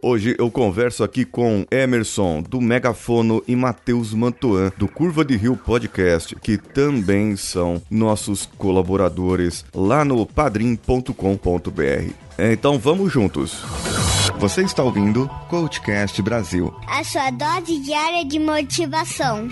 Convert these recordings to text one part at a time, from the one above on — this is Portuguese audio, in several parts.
Hoje eu converso aqui com Emerson, do Megafono, e Matheus Mantuan, do Curva de Rio Podcast, que também são nossos colaboradores lá no padrim.com.br. Então vamos juntos. Você está ouvindo Coachcast Brasil a sua dose diária de motivação.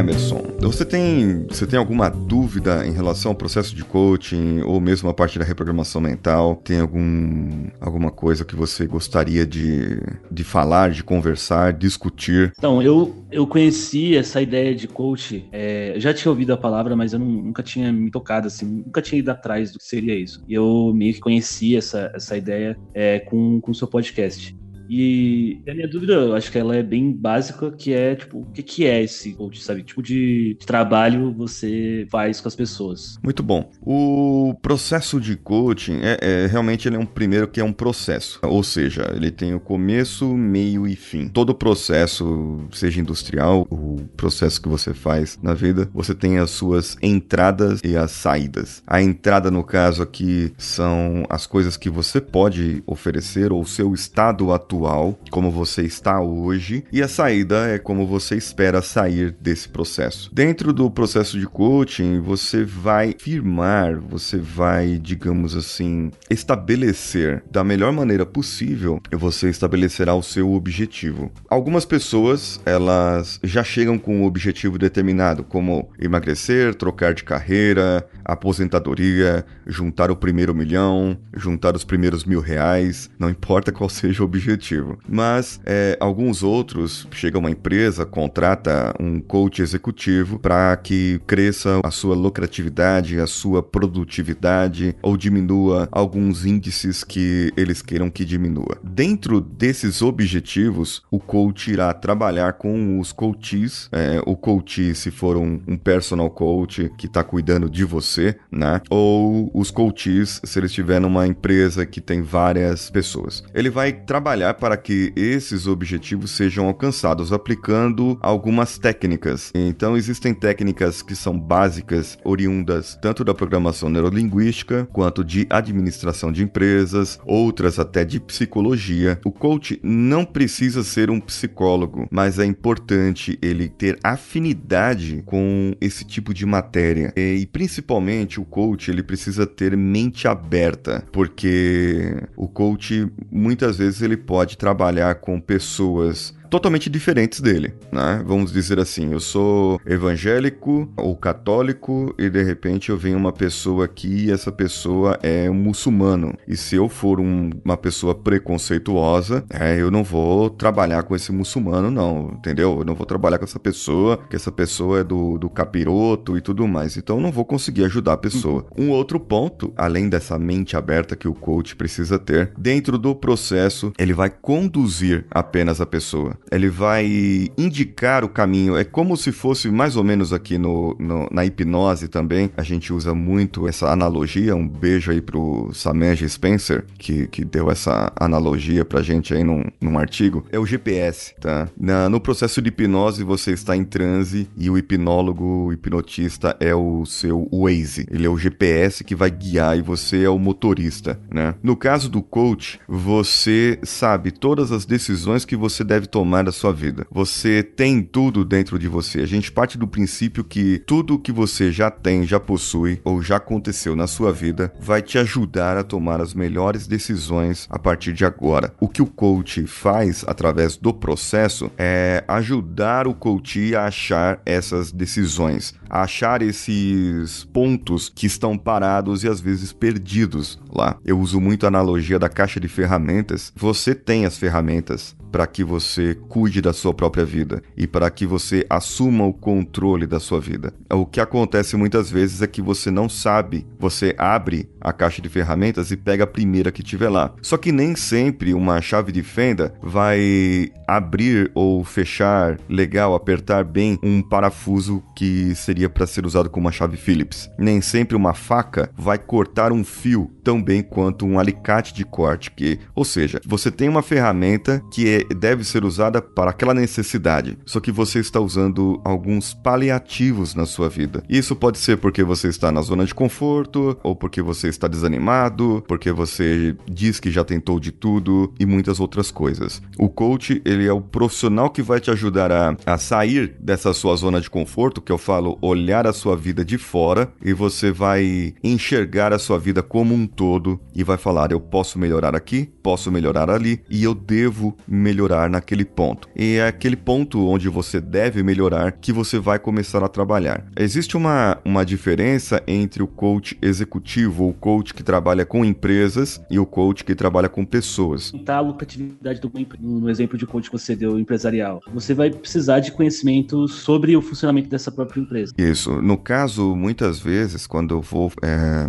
Emerson, você tem, você tem alguma dúvida em relação ao processo de coaching ou mesmo a parte da reprogramação mental? Tem algum, alguma coisa que você gostaria de, de falar, de conversar, discutir? Então, eu, eu conheci essa ideia de coach, é, já tinha ouvido a palavra, mas eu não, nunca tinha me tocado, assim, nunca tinha ido atrás do que seria isso. E eu meio que conheci essa, essa ideia é, com o seu podcast. E a minha dúvida, eu acho que ela é bem básica, que é, tipo, o que, que é esse coach, sabe? Que tipo de trabalho você faz com as pessoas? Muito bom. O processo de coaching, é, é, realmente ele é um primeiro que é um processo. Ou seja, ele tem o começo, meio e fim. Todo processo, seja industrial, o processo que você faz na vida, você tem as suas entradas e as saídas. A entrada, no caso aqui, são as coisas que você pode oferecer ou seu estado atual atual, como você está hoje, e a saída é como você espera sair desse processo. Dentro do processo de coaching, você vai firmar, você vai, digamos assim, estabelecer da melhor maneira possível, você estabelecerá o seu objetivo. Algumas pessoas, elas já chegam com um objetivo determinado, como emagrecer, trocar de carreira, aposentadoria, juntar o primeiro milhão, juntar os primeiros mil reais, não importa qual seja o objetivo mas é, alguns outros, chega uma empresa, contrata um coach executivo para que cresça a sua lucratividade, a sua produtividade ou diminua alguns índices que eles queiram que diminua. Dentro desses objetivos, o coach irá trabalhar com os coaches, é, o coach se for um, um personal coach que está cuidando de você, né? Ou os coaches se ele estiver numa empresa que tem várias pessoas. Ele vai trabalhar para que esses objetivos sejam alcançados aplicando algumas técnicas. Então, existem técnicas que são básicas, oriundas tanto da programação neurolinguística quanto de administração de empresas, outras até de psicologia. O coach não precisa ser um psicólogo, mas é importante ele ter afinidade com esse tipo de matéria. E principalmente o coach, ele precisa ter mente aberta, porque o coach muitas vezes ele pode pode trabalhar com pessoas totalmente diferentes dele, né? Vamos dizer assim, eu sou evangélico ou católico e de repente eu venho uma pessoa aqui e essa pessoa é um muçulmano. E se eu for um, uma pessoa preconceituosa, é, eu não vou trabalhar com esse muçulmano, não, entendeu? Eu não vou trabalhar com essa pessoa, que essa pessoa é do, do capiroto e tudo mais. Então eu não vou conseguir ajudar a pessoa. Uhum. Um outro ponto, além dessa mente aberta que o coach precisa ter, dentro do processo, ele vai conduzir apenas a pessoa ele vai indicar o caminho. É como se fosse mais ou menos aqui no, no, na hipnose também. A gente usa muito essa analogia. Um beijo aí pro Samej Spencer, que, que deu essa analogia pra gente aí num, num artigo. É o GPS, tá? Na, no processo de hipnose, você está em transe e o hipnólogo, o hipnotista é o seu Waze. Ele é o GPS que vai guiar e você é o motorista, né? No caso do coach, você sabe todas as decisões que você deve tomar tomar da sua vida. Você tem tudo dentro de você. A gente parte do princípio que tudo que você já tem, já possui ou já aconteceu na sua vida vai te ajudar a tomar as melhores decisões a partir de agora. O que o coach faz através do processo é ajudar o coach a achar essas decisões, a achar esses pontos que estão parados e às vezes perdidos lá. Eu uso muito a analogia da caixa de ferramentas. Você tem as ferramentas, para que você cuide da sua própria vida e para que você assuma o controle da sua vida. O que acontece muitas vezes é que você não sabe, você abre a caixa de ferramentas e pega a primeira que tiver lá. Só que nem sempre uma chave de fenda vai abrir ou fechar legal, apertar bem um parafuso que seria para ser usado com uma chave Phillips. Nem sempre uma faca vai cortar um fio tão bem quanto um alicate de corte, que, ou seja, você tem uma ferramenta que é, deve ser usada para aquela necessidade, só que você está usando alguns paliativos na sua vida. Isso pode ser porque você está na zona de conforto, ou porque você está desanimado, porque você diz que já tentou de tudo e muitas outras coisas. O coach, ele é o profissional que vai te ajudar a, a sair dessa sua zona de conforto, que eu falo, olhar a sua vida de fora e você vai enxergar a sua vida como um todo e vai falar: eu posso melhorar aqui, posso melhorar ali e eu devo melhorar naquele ponto. E é aquele ponto onde você deve melhorar que você vai começar a trabalhar. Existe uma, uma diferença entre o coach executivo ou coach que trabalha com empresas e o coach que trabalha com pessoas. Tá a lucratividade do no exemplo de coach que você deu empresarial. Você vai precisar de conhecimento sobre o funcionamento dessa própria empresa. Isso. No caso, muitas vezes, quando eu vou é,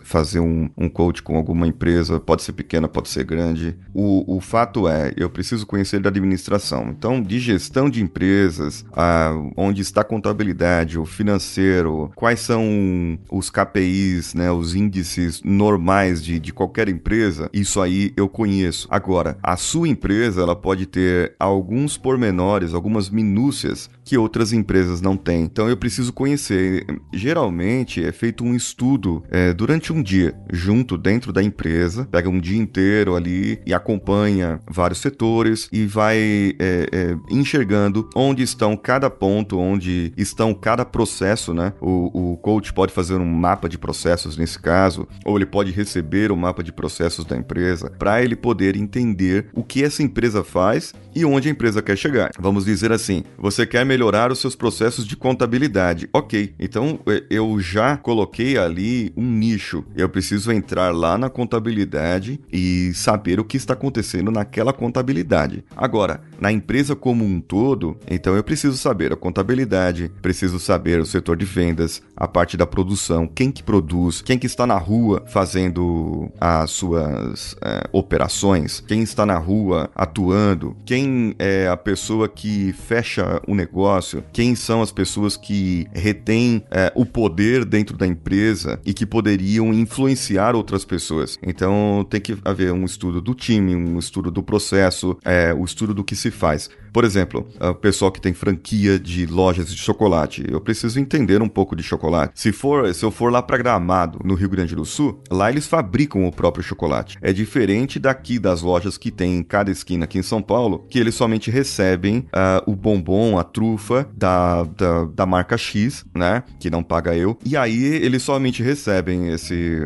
fazer um, um coach com alguma empresa, pode ser pequena, pode ser grande, o, o fato é, eu preciso conhecer da administração. Então, de gestão de empresas, a, onde está a contabilidade, o financeiro, quais são os KPIs, né, os índices normais de, de qualquer empresa, isso aí eu conheço. Agora, a sua empresa, ela pode ter alguns pormenores, algumas minúcias que outras empresas não têm. Então, eu preciso conhecer. Geralmente, é feito um estudo é, durante um dia, junto dentro da empresa, pega um dia inteiro ali e acompanha vários setores e vai é, é, enxergando onde estão cada ponto, onde estão cada processo, né? O, o coach pode fazer um mapa de processos nesse caso, ou ele pode receber o mapa de processos da empresa para ele poder entender o que essa empresa faz e onde a empresa quer chegar. Vamos dizer assim: você quer melhorar os seus processos de contabilidade. Ok, então é, eu já coloquei ali um nicho. Eu preciso entrar lá na contabilidade e saber o que está acontecendo naquela contabilidade. Agora, na empresa como um todo, então eu preciso saber a contabilidade, preciso saber o setor de vendas, a parte da produção, quem que produz, quem que está na rua fazendo as suas é, operações, quem está na rua atuando, quem é a pessoa que fecha o negócio, quem são as pessoas que retêm é, o poder dentro da empresa e que poderiam influenciar outras pessoas. Então tem que haver um estudo do time, um estudo do processo, é, o estudo do que se faz. Por exemplo, o pessoal que tem franquia de lojas de chocolate, eu preciso entender um pouco de chocolate. Se for, se eu for lá para Gramado, no Rio Grande do Sul, lá eles fabricam o próprio chocolate. É diferente daqui das lojas que tem em cada esquina aqui em São Paulo, que eles somente recebem uh, o bombom, a trufa da, da, da, marca X, né? Que não paga eu. E aí eles somente recebem esse,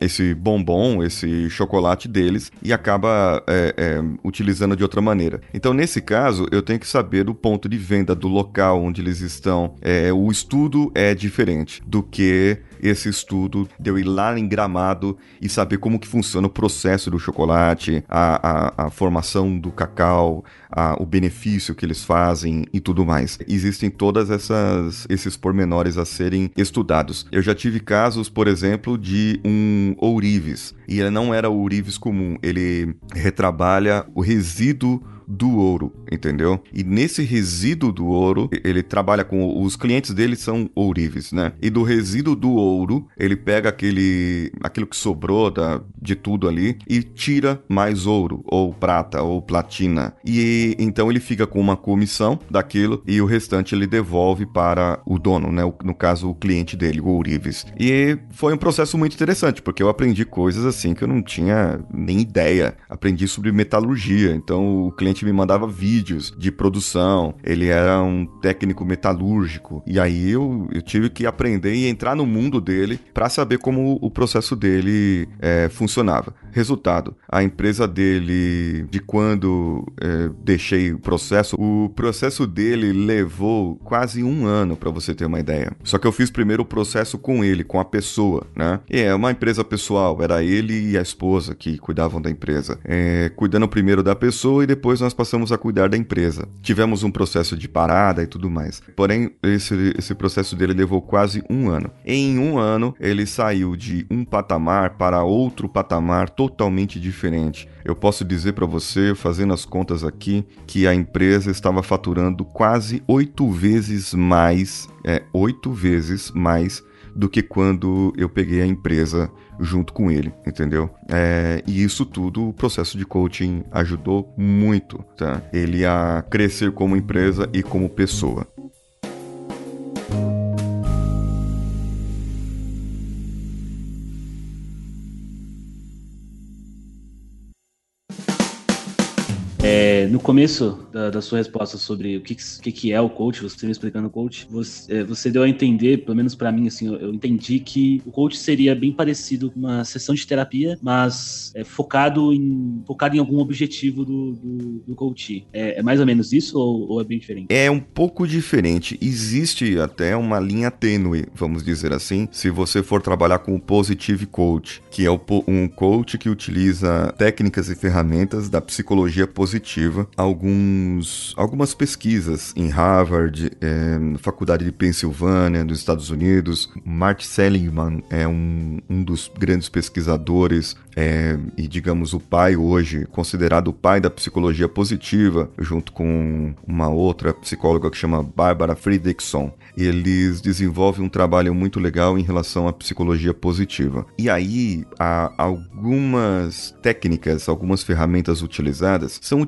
esse bombom, esse chocolate deles e acaba é, é, utilizando de outra maneira. Então, nesse caso, eu tenho que saber o ponto de venda do local onde eles estão. É, o estudo é diferente do que esse estudo de eu ir lá em Gramado e saber como que funciona o processo do chocolate, a, a, a formação do cacau, a, o benefício que eles fazem e tudo mais. Existem todas essas esses pormenores a serem estudados. Eu já tive casos, por exemplo, de um ourives e ele não era ourives comum, ele retrabalha o resíduo do ouro, entendeu? E nesse resíduo do ouro, ele trabalha com os clientes dele são ourives, né? E do resíduo do ouro, ele pega aquele aquilo que sobrou da, de tudo ali e tira mais ouro ou prata ou platina. E então ele fica com uma comissão daquilo e o restante ele devolve para o dono, né? no caso o cliente dele, o ourives. E foi um processo muito interessante, porque eu aprendi coisas assim que eu não tinha nem ideia. Aprendi sobre metalurgia, então o cliente me mandava vídeos de produção, ele era um técnico metalúrgico, e aí eu, eu tive que aprender e entrar no mundo dele para saber como o processo dele é, funcionava. Resultado, a empresa dele, de quando é, deixei o processo, o processo dele levou quase um ano, para você ter uma ideia. Só que eu fiz primeiro o processo com ele, com a pessoa, né? E é uma empresa pessoal, era ele e a esposa que cuidavam da empresa. É, cuidando primeiro da pessoa e depois nós nós passamos a cuidar da empresa. Tivemos um processo de parada e tudo mais. Porém, esse, esse processo dele levou quase um ano. Em um ano, ele saiu de um patamar para outro patamar totalmente diferente. Eu posso dizer para você, fazendo as contas aqui, que a empresa estava faturando quase oito vezes mais, é, oito vezes mais do que quando eu peguei a empresa junto com ele, entendeu? É, e isso tudo, o processo de coaching ajudou muito, tá? Ele a crescer como empresa e como pessoa. No começo da, da, sua resposta sobre o que, que, é o coach, você me explicando o coach, você, é, você deu a entender, pelo menos para mim, assim, eu, eu, entendi que o coach seria bem parecido com uma sessão de terapia, mas é, focado, em, focado em algum objetivo do, do, do coach. É, é, mais ou menos isso ou, ou, é bem diferente? É um pouco diferente. Existe até uma linha tênue, vamos dizer assim, se você for trabalhar com o Positive Coach, que é um coach que utiliza técnicas e ferramentas da psicologia positiva alguns, algumas pesquisas em Harvard, é, Faculdade de Pensilvânia, dos Estados Unidos. Mart Seligman é um, um dos grandes pesquisadores é, e, digamos, o pai hoje, considerado o pai da psicologia positiva, junto com uma outra psicóloga que chama Barbara Fredrickson. Eles desenvolvem um trabalho muito legal em relação à psicologia positiva. E aí, há algumas técnicas, algumas ferramentas utilizadas são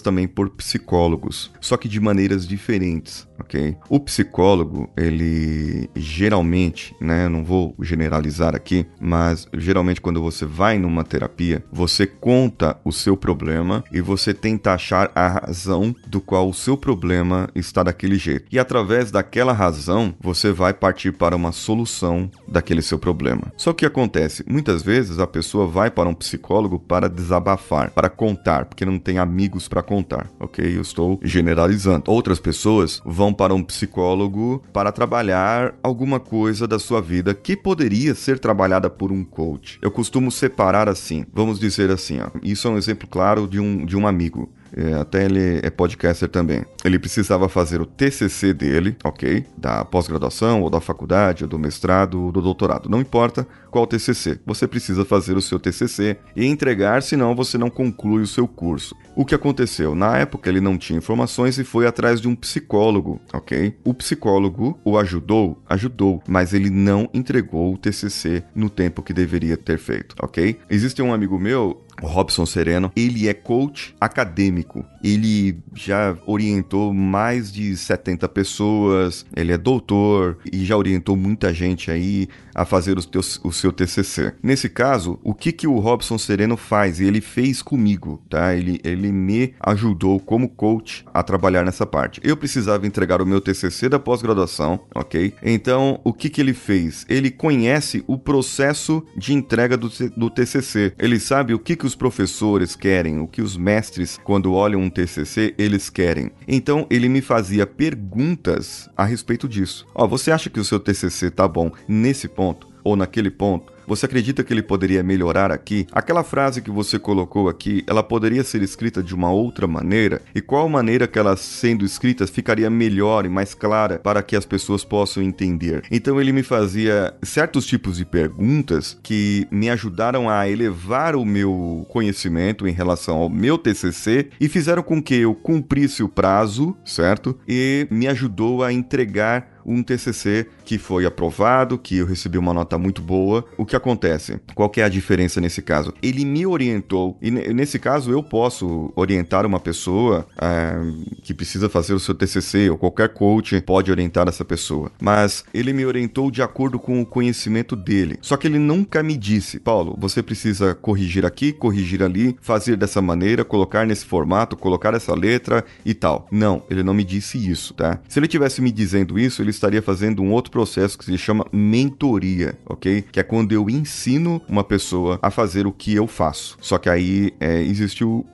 também por psicólogos, só que de maneiras diferentes, ok? O psicólogo, ele geralmente, né, não vou generalizar aqui, mas geralmente quando você vai numa terapia, você conta o seu problema e você tenta achar a razão do qual o seu problema está daquele jeito. E através daquela razão, você vai partir para uma solução daquele seu problema. Só que acontece, muitas vezes a pessoa vai para um psicólogo para desabafar, para contar, porque não tem amigos para contar, ok? Eu estou generalizando. Outras pessoas vão para um psicólogo para trabalhar alguma coisa da sua vida que poderia ser trabalhada por um coach. Eu costumo separar assim, vamos dizer assim, ó. Isso é um exemplo claro de um, de um amigo. É, até ele é podcaster também. Ele precisava fazer o TCC dele, ok? Da pós-graduação, ou da faculdade, ou do mestrado, ou do doutorado. Não importa qual TCC. Você precisa fazer o seu TCC e entregar, senão você não conclui o seu curso. O que aconteceu? Na época ele não tinha informações e foi atrás de um psicólogo, ok? O psicólogo o ajudou, ajudou, mas ele não entregou o TCC no tempo que deveria ter feito, ok? Existe um amigo meu o Robson Sereno, ele é coach acadêmico. Ele já orientou mais de 70 pessoas, ele é doutor e já orientou muita gente aí a fazer os teus, o seu TCC. Nesse caso, o que que o Robson Sereno faz? Ele fez comigo, tá? Ele, ele me ajudou como coach a trabalhar nessa parte. Eu precisava entregar o meu TCC da pós-graduação, ok? Então, o que que ele fez? Ele conhece o processo de entrega do, do TCC. Ele sabe o que que os professores querem, o que os mestres, quando olham um TCC, eles querem. Então, ele me fazia perguntas a respeito disso. Ó, você acha que o seu TCC tá bom nesse ponto? Ou naquele ponto, você acredita que ele poderia melhorar aqui? Aquela frase que você colocou aqui, ela poderia ser escrita de uma outra maneira? E qual maneira que ela sendo escrita ficaria melhor e mais clara para que as pessoas possam entender? Então ele me fazia certos tipos de perguntas que me ajudaram a elevar o meu conhecimento em relação ao meu TCC e fizeram com que eu cumprisse o prazo, certo? E me ajudou a entregar um TCC que foi aprovado, que eu recebi uma nota muito boa. O que acontece? Qual que é a diferença nesse caso? Ele me orientou, e nesse caso eu posso orientar uma pessoa é, que precisa fazer o seu TCC, ou qualquer coach pode orientar essa pessoa, mas ele me orientou de acordo com o conhecimento dele. Só que ele nunca me disse, Paulo, você precisa corrigir aqui, corrigir ali, fazer dessa maneira, colocar nesse formato, colocar essa letra e tal. Não, ele não me disse isso, tá? Se ele tivesse me dizendo isso, ele estaria fazendo um outro processo que se chama mentoria, ok? Que é quando eu ensino uma pessoa a fazer o que eu faço. Só que aí é,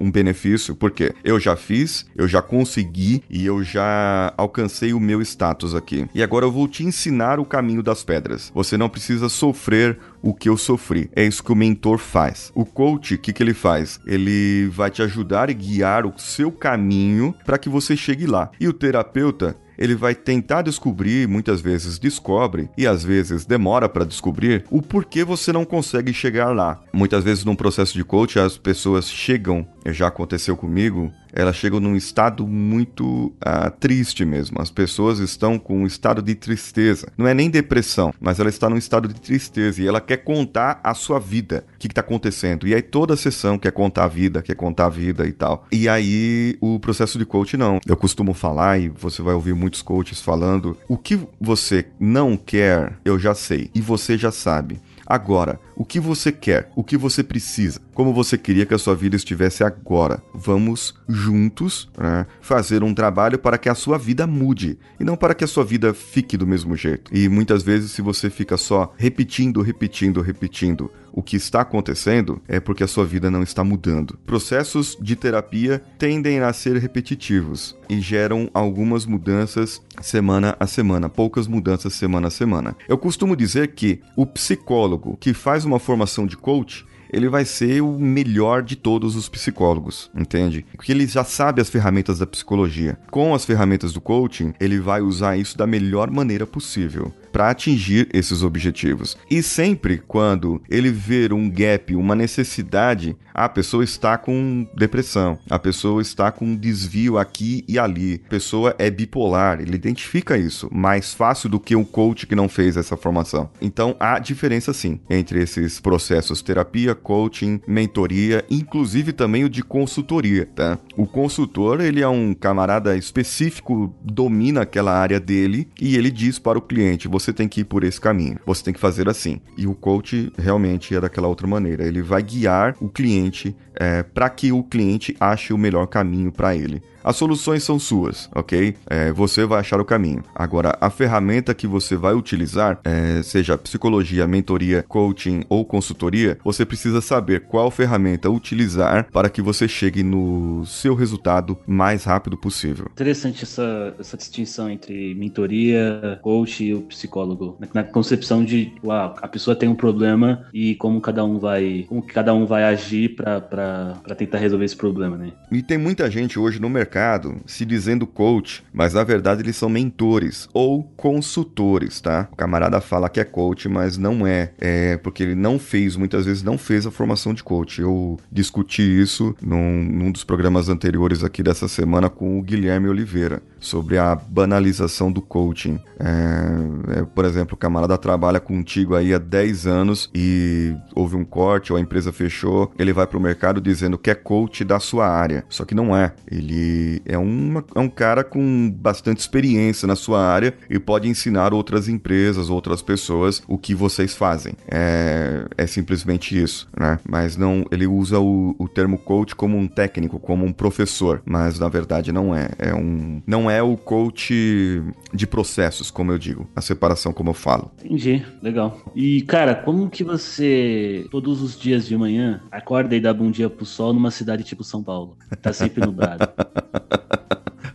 um benefício, porque eu já fiz, eu já consegui e eu já alcancei o meu status aqui. E agora eu vou te ensinar o caminho das pedras. Você não precisa sofrer o que eu sofri. É isso que o mentor faz. O coach, o que, que ele faz? Ele vai te ajudar e guiar o seu caminho para que você chegue lá. E o terapeuta, ele vai tentar descobrir, muitas vezes descobre e às vezes demora para descobrir o porquê você não consegue chegar lá. Muitas vezes num processo de coach as pessoas chegam, já aconteceu comigo, elas chegam num estado muito uh, triste mesmo. As pessoas estão com um estado de tristeza. Não é nem depressão, mas ela está num estado de tristeza e ela quer contar a sua vida, o que está acontecendo. E aí toda a sessão quer contar a vida, quer contar a vida e tal. E aí o processo de coach não. Eu costumo falar e você vai ouvir muitos coaches falando: o que você não quer, eu já sei e você já sabe. Agora, o que você quer? O que você precisa? Como você queria que a sua vida estivesse agora? Vamos juntos né, fazer um trabalho para que a sua vida mude e não para que a sua vida fique do mesmo jeito. E muitas vezes, se você fica só repetindo, repetindo, repetindo o que está acontecendo, é porque a sua vida não está mudando. Processos de terapia tendem a ser repetitivos e geram algumas mudanças semana a semana, poucas mudanças semana a semana. Eu costumo dizer que o psicólogo que faz uma formação de coach ele vai ser o melhor de todos os psicólogos, entende? Porque ele já sabe as ferramentas da psicologia. Com as ferramentas do coaching, ele vai usar isso da melhor maneira possível para atingir esses objetivos. E sempre quando ele ver um gap, uma necessidade, a pessoa está com depressão, a pessoa está com um desvio aqui e ali, a pessoa é bipolar, ele identifica isso mais fácil do que um coach que não fez essa formação. Então há diferença sim entre esses processos terapia, coaching, mentoria, inclusive também o de consultoria, tá? O consultor, ele é um camarada específico, domina aquela área dele e ele diz para o cliente: você tem que ir por esse caminho, você tem que fazer assim. E o coach realmente é daquela outra maneira, ele vai guiar o cliente é, para que o cliente ache o melhor caminho para ele. As soluções são suas, ok? É, você vai achar o caminho. Agora, a ferramenta que você vai utilizar, é, seja psicologia, mentoria, coaching ou consultoria, você precisa saber qual ferramenta utilizar para que você chegue no seu resultado mais rápido possível. Interessante essa, essa distinção entre mentoria, coach e o psicólogo. Na concepção de uau, a pessoa tem um problema e como cada um vai, como cada um vai agir para tentar resolver esse problema, né? E tem muita gente hoje no mercado mercado se dizendo coach, mas na verdade eles são mentores ou consultores, tá? O camarada fala que é coach, mas não é. É porque ele não fez, muitas vezes não fez a formação de coach. Eu discuti isso num, num dos programas anteriores aqui dessa semana com o Guilherme Oliveira sobre a banalização do coaching. É, é, por exemplo, o camarada trabalha contigo aí há 10 anos e houve um corte ou a empresa fechou, ele vai para o mercado dizendo que é coach da sua área. Só que não é. Ele é, uma, é um cara com bastante experiência na sua área e pode ensinar outras empresas, outras pessoas o que vocês fazem. É, é simplesmente isso, né? Mas não, ele usa o, o termo coach como um técnico, como um professor, mas na verdade não é. É um, não é o coach de processos, como eu digo, a separação como eu falo. Entendi, legal. E cara, como que você todos os dias de manhã acorda e dá bom dia pro sol numa cidade tipo São Paulo? Tá sempre nublado.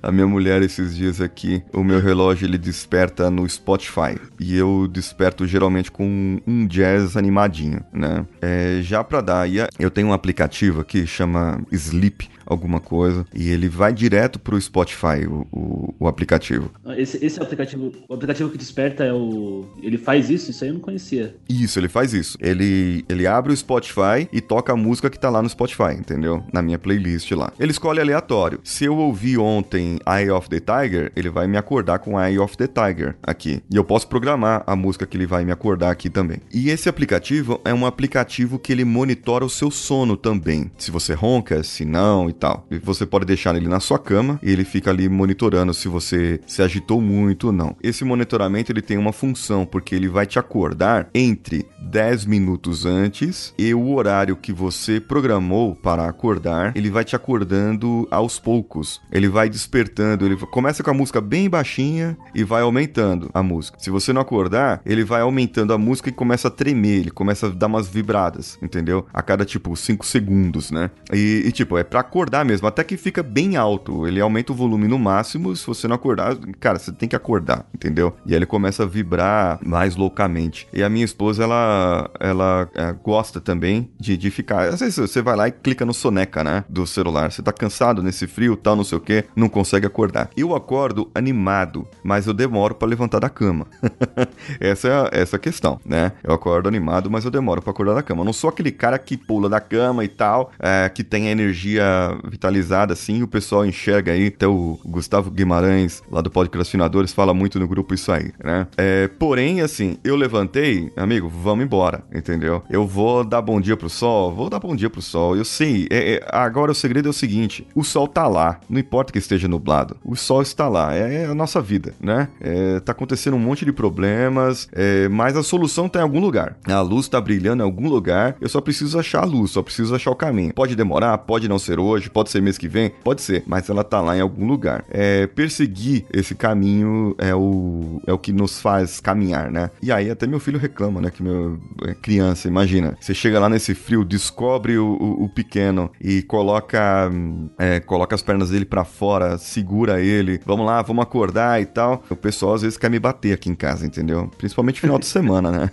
a minha mulher esses dias aqui, o meu relógio ele desperta no Spotify e eu desperto geralmente com um jazz animadinho, né? É, já para dar, eu tenho um aplicativo aqui chama Sleep alguma coisa e ele vai direto pro Spotify, o, o, o aplicativo. Esse, esse aplicativo, o aplicativo que desperta é o. Ele faz isso? Isso aí eu não conhecia. Isso, ele faz isso. Ele, ele abre o Spotify e toca a música que tá lá no Spotify, entendeu? Na minha playlist lá. Ele escolhe aleatório. Se eu ouvi ontem Eye of the Tiger, ele vai me acordar com Eye of the Tiger aqui. E eu posso programar a música que ele vai me acordar aqui também. E esse aplicativo é um aplicativo que ele monitora o seu sono também. Se você ronca, se não e tal. E você pode deixar ele na sua cama e ele fica ali monitorando se você se agitou muito ou não. Esse monitoramento ele tem uma função porque ele vai te acordar entre 10 minutos antes e o horário que você programou para acordar, ele vai te acordando aos poucos. Ele vai despertando, ele começa com a música bem baixinha e vai aumentando a música. Se você não acordar, ele vai aumentando a música e começa a tremer, ele começa a dar umas vibradas, entendeu? A cada tipo 5 segundos, né? E, e tipo, é para acordar mesmo, até que fica bem alto. Ele aumenta o volume no máximo, se você não acordar, cara, você tem que acordar, entendeu? E aí ele começa a vibrar mais loucamente. E a minha esposa, ela, ela é, gosta também de, de ficar. Às vezes você vai lá e clica no soneca, né? Do celular. Você tá cansado nesse frio, tal, não sei o que, não consegue acordar. Eu acordo animado, mas eu demoro para levantar da cama. essa é essa é a questão, né? Eu acordo animado, mas eu demoro para acordar da cama. Eu não sou aquele cara que pula da cama e tal, é, que tem a energia vitalizada assim, o pessoal enxerga aí, até o Gustavo Guimarães, lá do Podcrastinadores, fala muito no grupo isso aí, né? É, porém, assim, eu levantei, amigo, vamos embora, entendeu? Eu vou dar bom dia pro sol, vou dar bom dia pro sol. Eu sei, é, é, agora o segredo é o seguinte: o sol tá lá, não importa que esteja nublado, o sol está lá, é, é a nossa vida, né? É, tá acontecendo um monte de problemas, é, mas a solução tá em algum lugar. A luz tá brilhando em algum lugar, eu só preciso achar a luz, só preciso achar o caminho. Pode demorar, pode não ser hoje, pode ser mês que vem, pode ser, mas ela tá lá em algum lugar. É, perseguir esse caminho é o, é o que nos faz caminhar, né? E aí até meu filho reclama, né? Que meu é criança, imagina, você chega lá nesse frio, descobre o, o, o pequeno e coloca, é, coloca as pernas dele para fora, segura ele, vamos lá, vamos acordar e tal. O pessoal às vezes quer me bater aqui em casa, entendeu? Principalmente final de semana, né?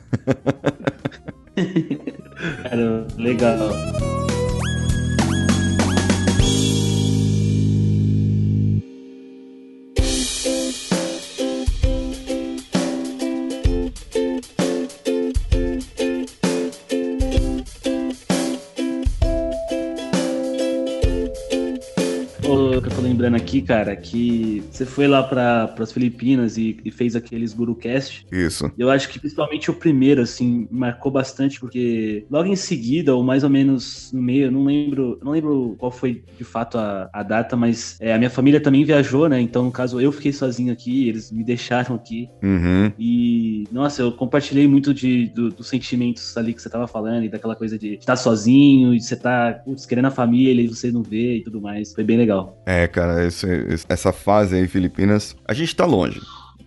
Cara, legal. Aqui, cara, que você foi lá para as Filipinas e, e, fez aqueles GuruCast. Isso. Eu acho que principalmente o primeiro, assim, marcou bastante, porque logo em seguida, ou mais ou menos no meio, eu não lembro, não lembro qual foi de fato a, a data, mas é, a minha família também viajou, né? Então, no caso, eu fiquei sozinho aqui, eles me deixaram aqui. Uhum. E, nossa, eu compartilhei muito de, do, dos sentimentos ali que você tava falando, e daquela coisa de estar sozinho, e de você estar tá, putz, querendo a família e você não vê e tudo mais. Foi bem legal. É, cara esse, essa fase aí, Filipinas, a gente tá longe.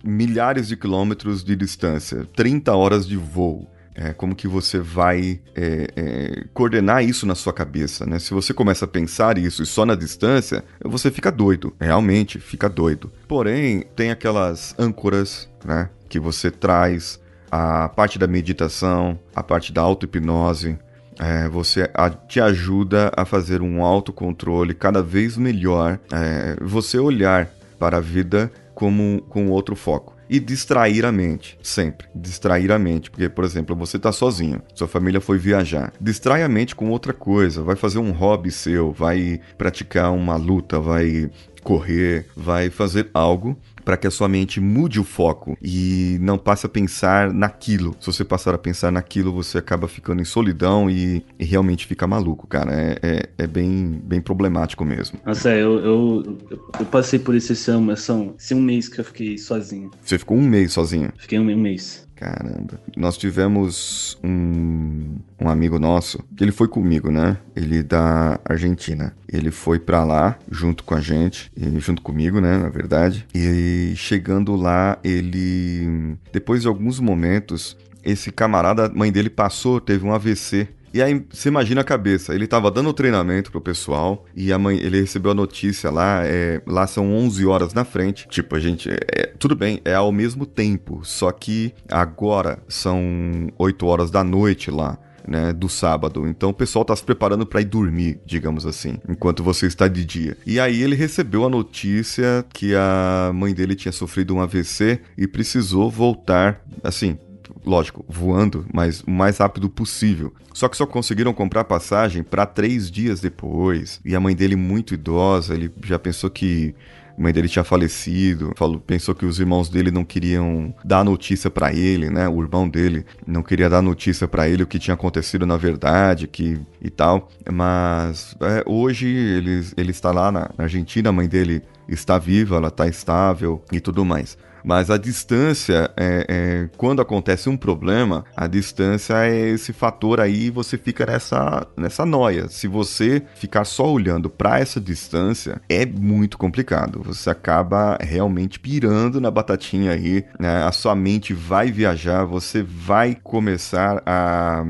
Milhares de quilômetros de distância, 30 horas de voo. É, como que você vai é, é, coordenar isso na sua cabeça, né? Se você começa a pensar isso e só na distância, você fica doido, realmente fica doido. Porém, tem aquelas âncoras, né? Que você traz a parte da meditação, a parte da auto-hipnose, é, você a, te ajuda a fazer um autocontrole cada vez melhor. É, você olhar para a vida como com outro foco. E distrair a mente, sempre. Distrair a mente. Porque, por exemplo, você está sozinho, sua família foi viajar. Distrai a mente com outra coisa. Vai fazer um hobby seu, vai praticar uma luta, vai correr, vai fazer algo para que a sua mente mude o foco e não passe a pensar naquilo. Se você passar a pensar naquilo, você acaba ficando em solidão e, e realmente fica maluco, cara. É, é, é, bem, bem problemático mesmo. Nossa, eu, eu, eu passei por esse, esse, esse um mês que eu fiquei sozinho. Você ficou um mês sozinho? Fiquei um, um mês. Caramba. Nós tivemos um, um amigo nosso, que ele foi comigo, né? Ele da Argentina. Ele foi para lá junto com a gente, junto comigo, né, na verdade. E chegando lá, ele depois de alguns momentos, esse camarada, a mãe dele passou, teve um AVC e aí você imagina a cabeça, ele tava dando treinamento pro pessoal e a mãe, ele recebeu a notícia lá, é, lá são 11 horas na frente. Tipo, a gente, é, tudo bem, é ao mesmo tempo, só que agora são 8 horas da noite lá. Né, do sábado. Então o pessoal está se preparando para ir dormir, digamos assim, enquanto você está de dia. E aí ele recebeu a notícia que a mãe dele tinha sofrido um AVC e precisou voltar, assim, lógico, voando, mas o mais rápido possível. Só que só conseguiram comprar passagem para três dias depois. E a mãe dele, muito idosa, ele já pensou que a mãe dele tinha falecido, falou, pensou que os irmãos dele não queriam dar notícia para ele, né? O irmão dele não queria dar notícia para ele o que tinha acontecido na verdade, que e tal. Mas é, hoje ele, ele está lá na Argentina, a mãe dele está viva, ela está estável e tudo mais. Mas a distância, é, é, quando acontece um problema, a distância é esse fator aí, você fica nessa, nessa noia. Se você ficar só olhando para essa distância, é muito complicado. Você acaba realmente pirando na batatinha aí, né? a sua mente vai viajar, você vai começar a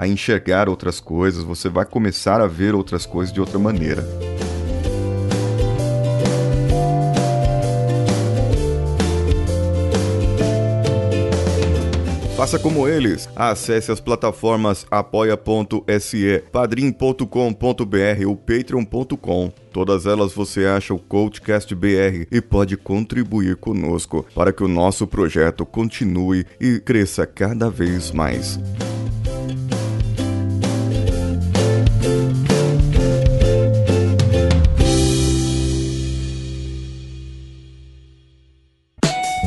a enxergar outras coisas, você vai começar a ver outras coisas de outra maneira. Faça como eles. Acesse as plataformas apoia.se, padrim.com.br ou patreon.com. Todas elas você acha o Coachcast BR e pode contribuir conosco para que o nosso projeto continue e cresça cada vez mais.